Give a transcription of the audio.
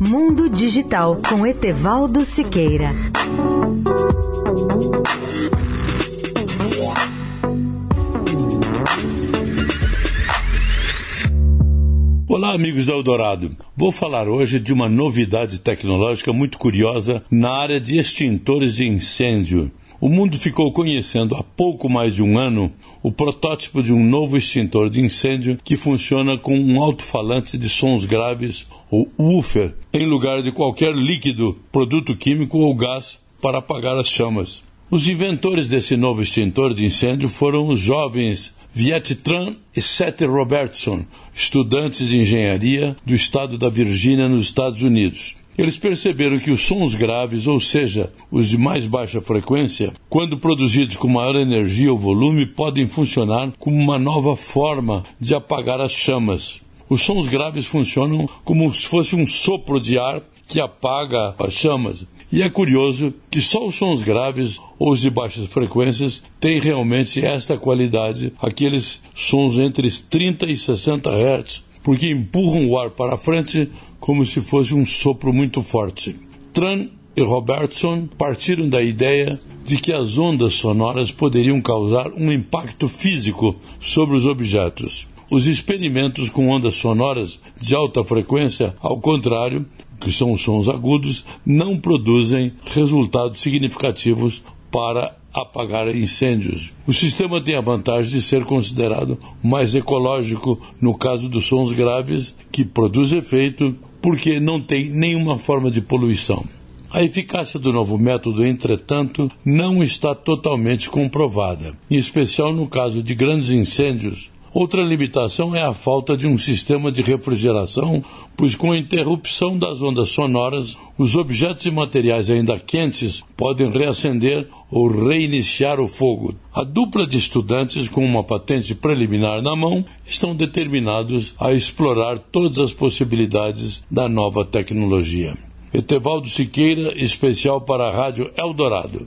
Mundo Digital com Etevaldo Siqueira. Olá, amigos da Eldorado. Vou falar hoje de uma novidade tecnológica muito curiosa na área de extintores de incêndio. O mundo ficou conhecendo há pouco mais de um ano o protótipo de um novo extintor de incêndio que funciona com um alto-falante de sons graves, ou woofer, em lugar de qualquer líquido, produto químico ou gás para apagar as chamas. Os inventores desse novo extintor de incêndio foram os jovens Viet Tran e Seth Robertson, estudantes de engenharia do estado da Virgínia, nos Estados Unidos. Eles perceberam que os sons graves, ou seja, os de mais baixa frequência, quando produzidos com maior energia ou volume, podem funcionar como uma nova forma de apagar as chamas. Os sons graves funcionam como se fosse um sopro de ar que apaga as chamas. E é curioso que só os sons graves ou os de baixas frequências têm realmente esta qualidade, aqueles sons entre 30 e 60 Hz, porque empurram o ar para frente como se fosse um sopro muito forte. Tran e Robertson partiram da ideia de que as ondas sonoras poderiam causar um impacto físico sobre os objetos. Os experimentos com ondas sonoras de alta frequência, ao contrário, que são os sons agudos, não produzem resultados significativos para apagar incêndios. O sistema tem a vantagem de ser considerado mais ecológico no caso dos sons graves, que produz efeito porque não tem nenhuma forma de poluição. A eficácia do novo método, entretanto, não está totalmente comprovada, em especial no caso de grandes incêndios Outra limitação é a falta de um sistema de refrigeração, pois com a interrupção das ondas sonoras, os objetos e materiais ainda quentes podem reacender ou reiniciar o fogo. A dupla de estudantes com uma patente preliminar na mão estão determinados a explorar todas as possibilidades da nova tecnologia. Etevaldo Siqueira, especial para a Rádio Eldorado.